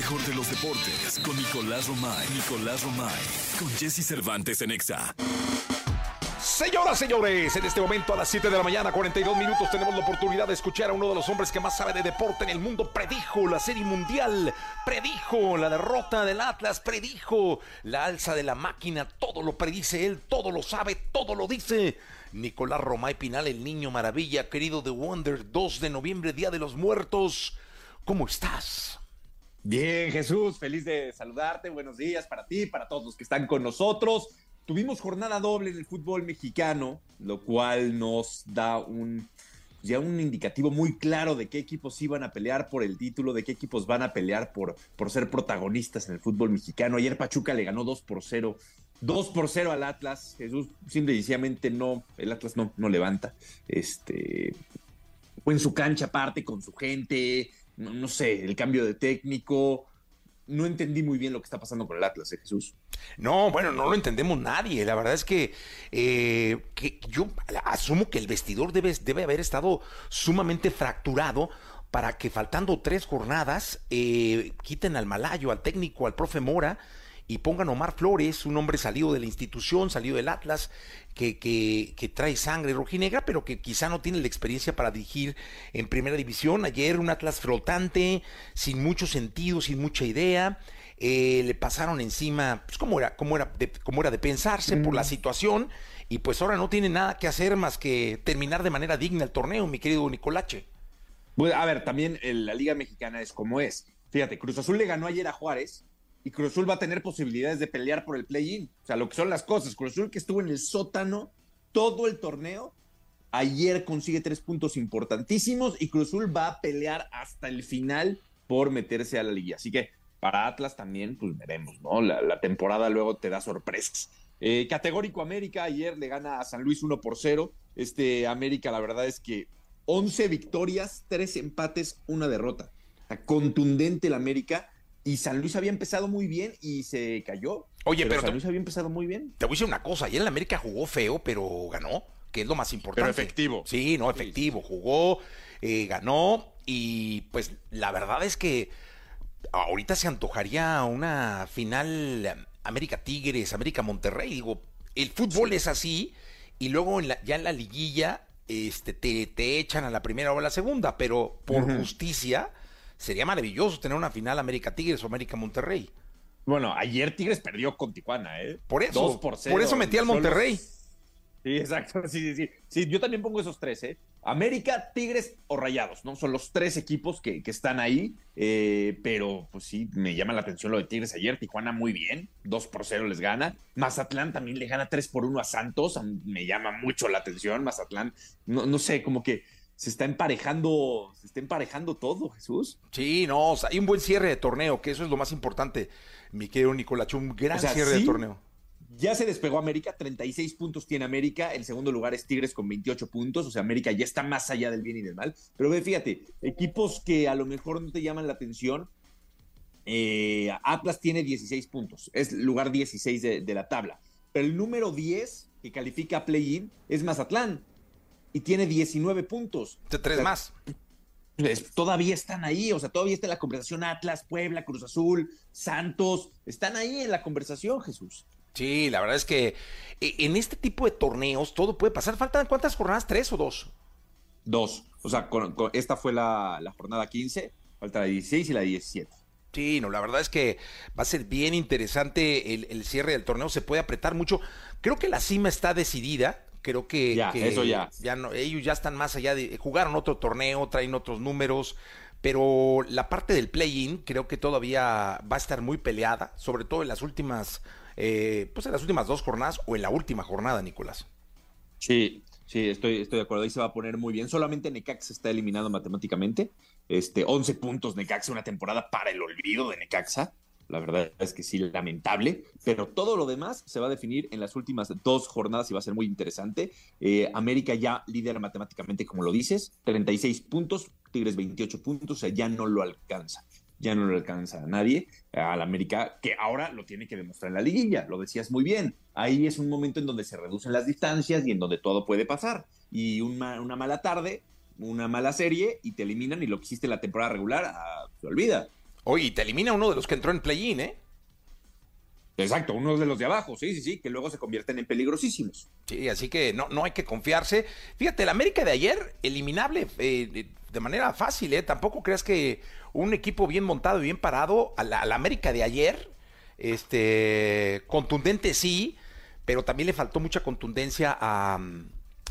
mejor de los deportes con Nicolás Romay. Nicolás Romay. Con Jesse Cervantes en Exa. Señoras, señores, en este momento a las 7 de la mañana, 42 minutos, tenemos la oportunidad de escuchar a uno de los hombres que más sabe de deporte en el mundo. Predijo la serie mundial, predijo la derrota del Atlas, predijo la alza de la máquina. Todo lo predice él, todo lo sabe, todo lo dice. Nicolás Romay Pinal, el niño maravilla, querido de Wonder, 2 de noviembre, Día de los Muertos. ¿Cómo estás? Bien, Jesús, feliz de saludarte. Buenos días para ti, para todos los que están con nosotros. Tuvimos jornada doble en el fútbol mexicano, lo cual nos da un ya un indicativo muy claro de qué equipos iban a pelear por el título, de qué equipos van a pelear por, por ser protagonistas en el fútbol mexicano. Ayer Pachuca le ganó 2 por 0. 2 por 0 al Atlas. Jesús, simple y no, el Atlas no, no levanta. Este, fue en su cancha aparte, con su gente, no, sé, el cambio de técnico no entendí muy bien lo que está pasando con el Atlas, ¿eh, Jesús. No, bueno, no lo entendemos nadie. La verdad es que, eh, que yo asumo que el vestidor debe, debe haber estado sumamente fracturado para que faltando tres jornadas eh, quiten al malayo, al técnico, al profe Mora y pongan a Omar Flores, un hombre salido de la institución, salido del Atlas, que, que, trae sangre rojinegra, pero que quizá no tiene la experiencia para dirigir en primera división. Ayer un Atlas flotante, sin mucho sentido, sin mucha idea. Eh, le pasaron encima, pues como era, como era, de, como era de pensarse por la situación, y pues ahora no tiene nada que hacer más que terminar de manera digna el torneo, mi querido Nicolache. Bueno, a ver, también la Liga Mexicana es como es. Fíjate, Cruz Azul le ganó ayer a Juárez, y Cruz Azul va a tener posibilidades de pelear por el play-in. O sea, lo que son las cosas. Cruz Azul que estuvo en el sótano todo el torneo, ayer consigue tres puntos importantísimos y Cruz Azul va a pelear hasta el final por meterse a la liga. Así que para Atlas también, pues veremos, ¿no? La, temporada luego te da sorpresas. Eh, categórico América, ayer le gana a San Luis 1 por 0. Este América, la verdad es que 11 victorias, 3 empates, una derrota. contundente el América y San Luis había empezado muy bien y se cayó. Oye, pero, San Luis había empezado muy bien. Te voy a decir una cosa, ayer en América jugó feo, pero ganó, que es lo más importante. Pero efectivo. Sí, no, efectivo, jugó, eh, ganó y pues la verdad es que ahorita se antojaría una final América Tigres, América Monterrey, digo, el fútbol es así y luego ya en la liguilla este, te, echan a la primera o a la segunda, pero por justicia sería maravilloso tener una final América Tigres o América Monterrey. Bueno, ayer Tigres perdió con Tijuana, ¿eh? Por eso. por, por eso metí al Monterrey. Sí, exacto. Sí, sí, sí. Sí, yo también pongo esos tres, ¿eh? América, Tigres o Rayados, ¿no? Son los tres equipos que, están ahí. Eh, pero, pues sí, me llama la atención lo de Tigres ayer. Tijuana muy bien. 2 por 0 les gana. Mazatlán también le gana 3 por 1 a Santos. Me llama mucho la atención. Mazatlán, no, no sé, como que se está emparejando, se está emparejando todo, Jesús. Sí, no, hay un buen cierre de torneo, que eso es lo más importante, mi querido Nicolacho, un gran cierre de torneo. Ya se despegó América, 36 puntos tiene América, el segundo lugar es Tigres con 28 puntos, o sea, América ya está más allá del bien y del mal. Pero ve, fíjate, equipos que a lo mejor no te llaman la atención, eh, Atlas tiene 16 puntos, es lugar 16 de, de la tabla. Pero el número 10 que califica a play-in es Mazatlán, y tiene 19 puntos. De tres más. todavía están ahí, o sea, todavía está en la conversación Atlas, Puebla, Cruz Azul, Santos, están ahí en la conversación, Jesús. Sí, la verdad es que e, en este tipo de torneos todo puede pasar. ¿Faltan cuántas jornadas? ¿Tres o dos? Dos. O sea, esta fue la, jornada 15, falta la 16 y la 17. Sí, no, la verdad es que va a ser bien interesante el, el, cierre del torneo, se puede apretar mucho. Creo que la cima está decidida, Creo que, ya, eso ya. ya no, ellos ya están más allá de jugaron otro torneo, traen otros números, pero la parte del play-in creo que todavía va a estar muy peleada, sobre todo en las últimas, eh, pues en las últimas dos jornadas o en la última jornada, Nicolás. Sí, sí, estoy, estoy de acuerdo. Ahí se va a poner muy bien. Solamente Necaxa está eliminado matemáticamente. Este, 11 puntos Necaxa, una temporada para el olvido de Necaxa. La verdad es que sí, lamentable, pero todo lo demás se va a definir en las últimas dos jornadas y va a ser muy interesante. Eh, América ya lidera matemáticamente, como lo dices, 36 puntos, Tigres 28 puntos, o sea, ya no lo alcanza. Ya no lo alcanza a nadie, al América, que ahora lo tiene que demostrar en la liguilla, lo decías muy bien. Ahí es un momento en donde se reducen las distancias y en donde todo puede pasar. Y una, mala tarde, una mala serie, y te eliminan y lo que hiciste en la temporada regular, ah, se olvida. Oye, te elimina uno de los que entró en play-in, ¿eh? Exacto, uno de los de abajo, sí, sí, sí, que luego se convierten en peligrosísimos. Sí, así que no, no hay que confiarse. Fíjate, el América de ayer, eliminable eh, de manera fácil, ¿eh? Tampoco creas que un equipo bien montado y bien parado, al, la América de ayer, este, contundente sí, pero también le faltó mucha contundencia a,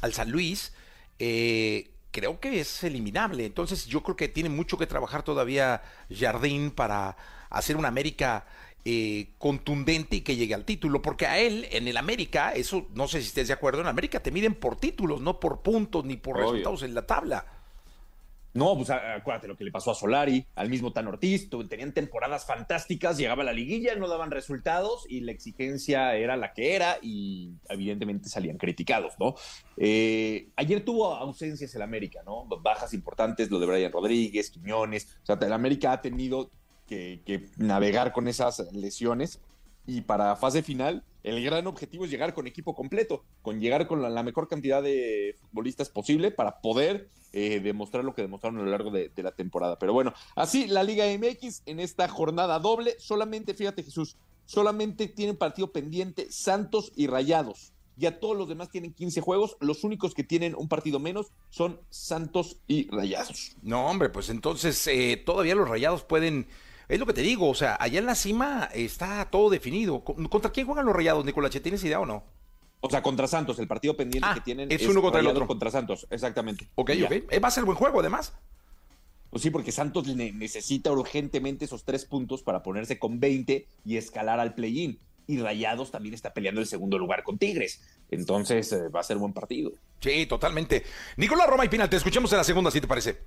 al San Luis. Eh, creo que es eliminable. Entonces yo creo que tiene mucho que trabajar todavía Jardín para hacer una América eh, contundente y que llegue al título, porque a él en el América, eso no sé si estés de acuerdo, en América te miden por títulos, no por puntos ni por resultados en la tabla. No, pues acuérdate lo que le pasó a Solari, al mismo Tan Ortiz, tenían temporadas fantásticas, llegaba a la liguilla, no daban resultados y la exigencia era la que era y evidentemente salían criticados, ¿no? Eh, ayer tuvo ausencias el América, ¿no? Bajas importantes, lo de Brian Rodríguez, Quiñones, o sea, el América ha tenido que, navegar con esas lesiones. Y para fase final, el gran objetivo es llegar con equipo completo, con llegar con la, mejor cantidad de futbolistas posible para poder eh, demostrar lo que demostraron a lo largo de, la temporada. Pero bueno, así la Liga MX en esta jornada doble, solamente, fíjate Jesús, solamente tienen partido pendiente Santos y Rayados. Ya todos los demás tienen 15 juegos, los únicos que tienen un partido menos son Santos y Rayados. No, hombre, pues entonces eh, todavía los Rayados pueden es lo que te digo, o sea, allá en la cima está todo definido. ¿Contra quién juegan los rayados, Nicolache? ¿Tienes idea o no? O sea, contra Santos, el partido pendiente ah, que tienen es, uno contra el otro. Contra Santos, exactamente. Ok, ok. Eh, va a ser buen juego, además. Pues sí, porque Santos necesita urgentemente esos tres puntos para ponerse con 20 y escalar al play-in. Y Rayados también está peleando el segundo lugar con Tigres. Entonces eh, va a ser buen partido. Sí, totalmente. Nicolás Roma y Pinal, te escuchamos en la segunda, si te parece.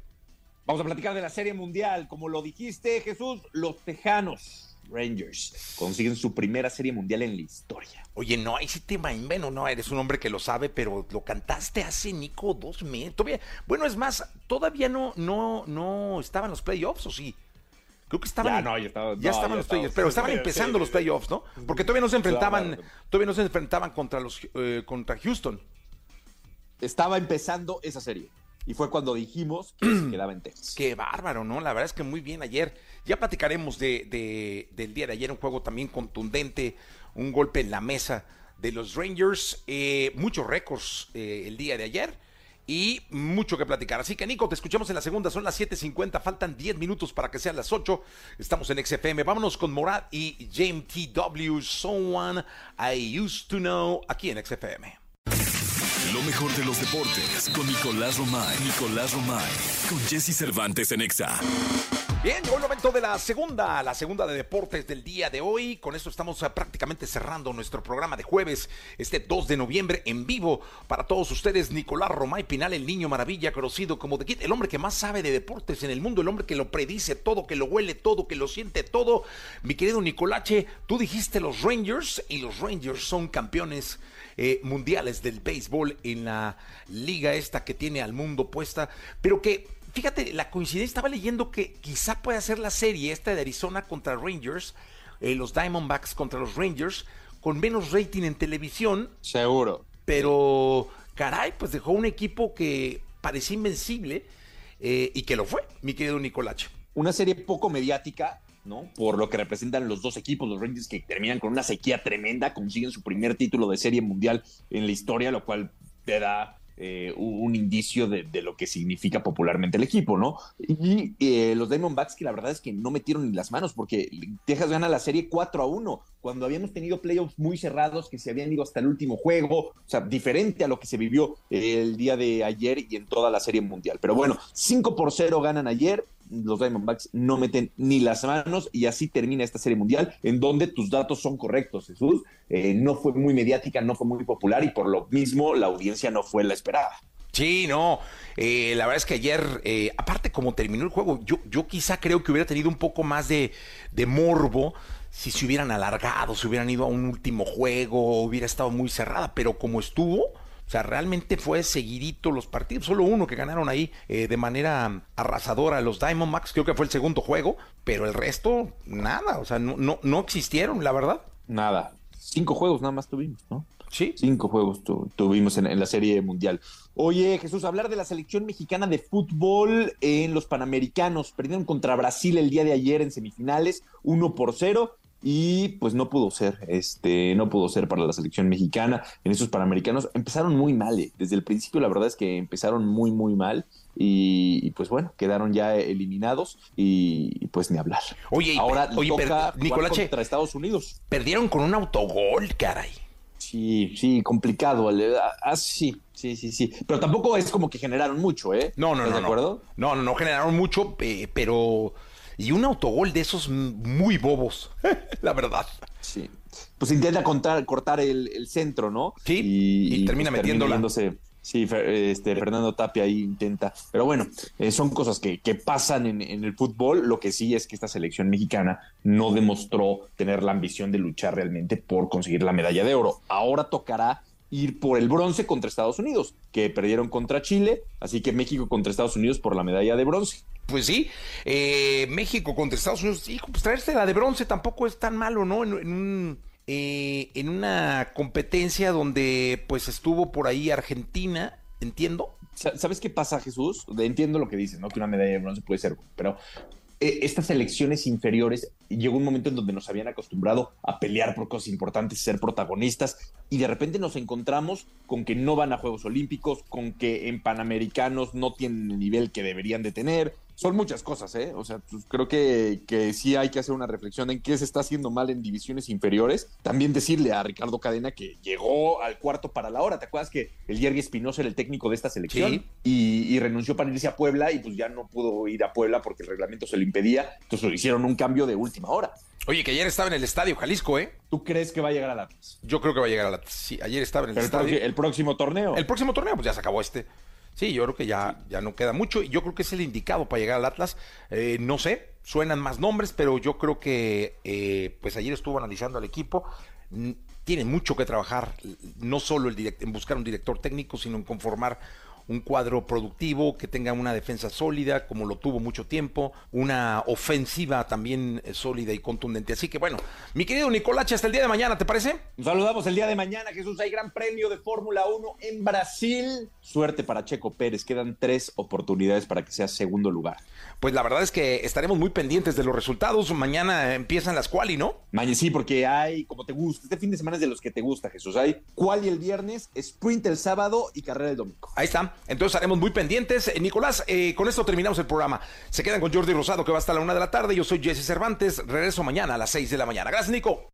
Vamos a platicar de la Serie Mundial. Como lo dijiste, Jesús, los Tejanos Rangers consiguen su primera Serie Mundial en la historia. Oye, no, ahí sí te bueno, no, eres un hombre que lo sabe, pero lo cantaste hace, Nico, dos meses. bueno, es más, todavía no, no, no estaban los playoffs, ¿o sí? Creo que estaban. Ya, no, ya, estaba, ya estaban los playoffs, pero estaban empezando los playoffs, ¿no? Porque todavía no se enfrentaban, todavía no se enfrentaban contra los eh, contra Houston. Estaba empezando esa serie. Y fue cuando dijimos que se quedaba en Texas. Qué bárbaro, ¿no? La verdad es que muy bien ayer. Ya platicaremos de, del día de ayer, un juego también contundente, un golpe en la mesa de los Rangers, eh, muchos récords eh, el día de ayer y mucho que platicar. Así que Nico, te escuchamos en la segunda, son las 7.50, faltan 10 minutos para que sean las 8. Estamos en XFM, vámonos con Morad y James TW, Someone I Used to Know, aquí en XFM. Lo mejor de los deportes con Nicolás Romay. Nicolás Romay. Con Jesse Cervantes en Exa. Bien, llegó el momento de la segunda, la segunda de deportes del día de hoy. Con esto estamos ah, prácticamente cerrando nuestro programa de jueves, este 2 de noviembre, en vivo para todos ustedes. Nicolás Romay Pinal, el niño maravilla, conocido como The Kid, el hombre que más sabe de deportes en el mundo, el hombre que lo predice todo, que lo huele todo, que lo siente todo. Mi querido Nicolache, tú dijiste los Rangers y los Rangers son campeones eh, mundiales del béisbol en la liga esta que tiene al mundo puesta, pero que fíjate, la coincidencia estaba leyendo que quizá pueda ser la serie esta de Arizona contra Rangers, eh, los Diamondbacks contra los Rangers, con menos rating en televisión. Seguro. Pero, caray, pues dejó un equipo que parecía invencible eh, y que lo fue, mi querido Nicolache. Una serie poco mediática, ¿no? Por lo que representan los dos equipos, los Rangers que terminan con una sequía tremenda, consiguen su primer título de serie mundial en la historia, lo cual te da eh, un indicio de, lo que significa popularmente el equipo, ¿no? Y eh, los Diamondbacks que la verdad es que no metieron ni las manos porque Texas gana la serie 4 a 1 cuando habíamos tenido playoffs muy cerrados que se habían ido hasta el último juego, o sea, diferente a lo que se vivió el día de ayer y en toda la serie mundial. Pero bueno, 5 por 0 ganan ayer, los Diamondbacks no meten ni las manos y así termina esta serie mundial en donde tus datos son correctos, Jesús. Eh, no fue muy mediática, no fue muy popular y por lo mismo la audiencia no fue la esperada. Sí, no, eh, la verdad es que ayer, eh, aparte como terminó el juego, yo, yo quizá creo que hubiera tenido un poco más de, de morbo si se hubieran alargado, si hubieran ido a un último juego, hubiera estado muy cerrada, pero como estuvo, o sea, realmente fue seguidito los partidos. Solo uno que ganaron ahí eh, de manera arrasadora los Diamondbacks, creo que fue el segundo juego, pero el resto, nada. O sea, no, no, no existieron, la verdad. Nada. Cinco juegos nada más tuvimos, ¿no? Sí. Cinco juegos tuvimos en, la Serie Mundial. Oye, Jesús, hablar de la selección mexicana de fútbol en los Panamericanos. Perdieron contra Brasil el día de ayer en semifinales, uno por cero y pues no pudo ser, este, no pudo ser para la selección mexicana en esos Panamericanos. Empezaron muy mal, eh. desde el principio la verdad es que empezaron muy, muy mal y, pues bueno, quedaron ya eliminados y, pues ni hablar. Oye, ahora oye, toca contra Estados Unidos. Perdieron con un autogol, caray. Sí, sí, complicado. Ah, ah, sí, sí, sí, sí. Pero tampoco es como que generaron mucho, ¿eh? No, no, no. ¿De acuerdo? No, no, no generaron mucho, pero y un autogol de esos muy bobos, la verdad. Sí. Pues intenta contar, cortar el, centro, ¿no? Sí. Y, termina pues, metiéndola. Sí, este, Fernando Tapia ahí intenta. Pero bueno, eh, son cosas que, pasan en, en, el fútbol. Lo que sí es que esta selección mexicana no demostró tener la ambición de luchar realmente por conseguir la medalla de oro. Ahora tocará ir por el bronce contra Estados Unidos, que perdieron contra Chile. Así que México contra Estados Unidos por la medalla de bronce. Pues sí, eh, México contra Estados Unidos, hijo, pues traerse la de bronce tampoco es tan malo, ¿no? En, eh, en una competencia donde pues estuvo por ahí Argentina, entiendo. ¿Sabes qué pasa, Jesús? Entiendo lo que dices, ¿no? Que una medalla de bronce puede ser, pero eh, estas elecciones inferiores llegó un momento en donde nos habían acostumbrado a pelear por cosas importantes, ser protagonistas, y de repente nos encontramos con que no van a Juegos Olímpicos, con que en Panamericanos no tienen el nivel que deberían de tener, son muchas cosas, ¿eh? O sea, pues, creo que, que sí hay que hacer una reflexión en qué se está haciendo mal en divisiones inferiores. También decirle a Ricardo Cadena que llegó al cuarto para la hora. ¿Te acuerdas que el Jerry Espinosa era el técnico de esta selección? Y, renunció para irse a Puebla y pues ya no pudo ir a Puebla porque el reglamento se lo impedía. Entonces lo hicieron un cambio de última hora. Oye, que ayer estaba en el estadio Jalisco, ¿eh? ¿Tú crees que va a llegar al Atlas? Yo creo que va a llegar al Atlas. Sí, ayer estaba en el estadio. El próximo torneo. El próximo torneo, pues ya se acabó este. Sí, yo creo que ya, ya no queda mucho. y Yo creo que es el indicado para llegar al Atlas. Eh, no sé, suenan más nombres, pero yo creo que eh, pues ayer estuvo analizando al equipo. Tiene mucho que trabajar, no solo el en buscar un director técnico, sino en conformar un cuadro productivo, que tenga una defensa sólida, como lo tuvo mucho tiempo, una ofensiva también eh, sólida y contundente. Así que bueno, mi querido Nicolache, hasta el día de mañana, ¿te parece? Nos saludamos el día de mañana, Jesús. Hay gran premio de Fórmula 1 en Brasil. Suerte para Checo Pérez. Quedan tres oportunidades para que sea segundo lugar. Pues la verdad es que estaremos muy pendientes de los resultados. Mañana empiezan las quali, ¿no? Mañana sí, porque hay, como te gusta, este fin de semana es de los que te gusta, Jesús. Hay quali el viernes, sprint el sábado y carrera el domingo. Ahí está. Entonces estaremos muy pendientes. Eh, Nicolás, eh, con esto terminamos el programa. Se quedan con Jordi Rosado, que va hasta la una de la tarde. Yo soy Jesse Cervantes. Regreso mañana a las seis de la mañana. Gracias, Nico.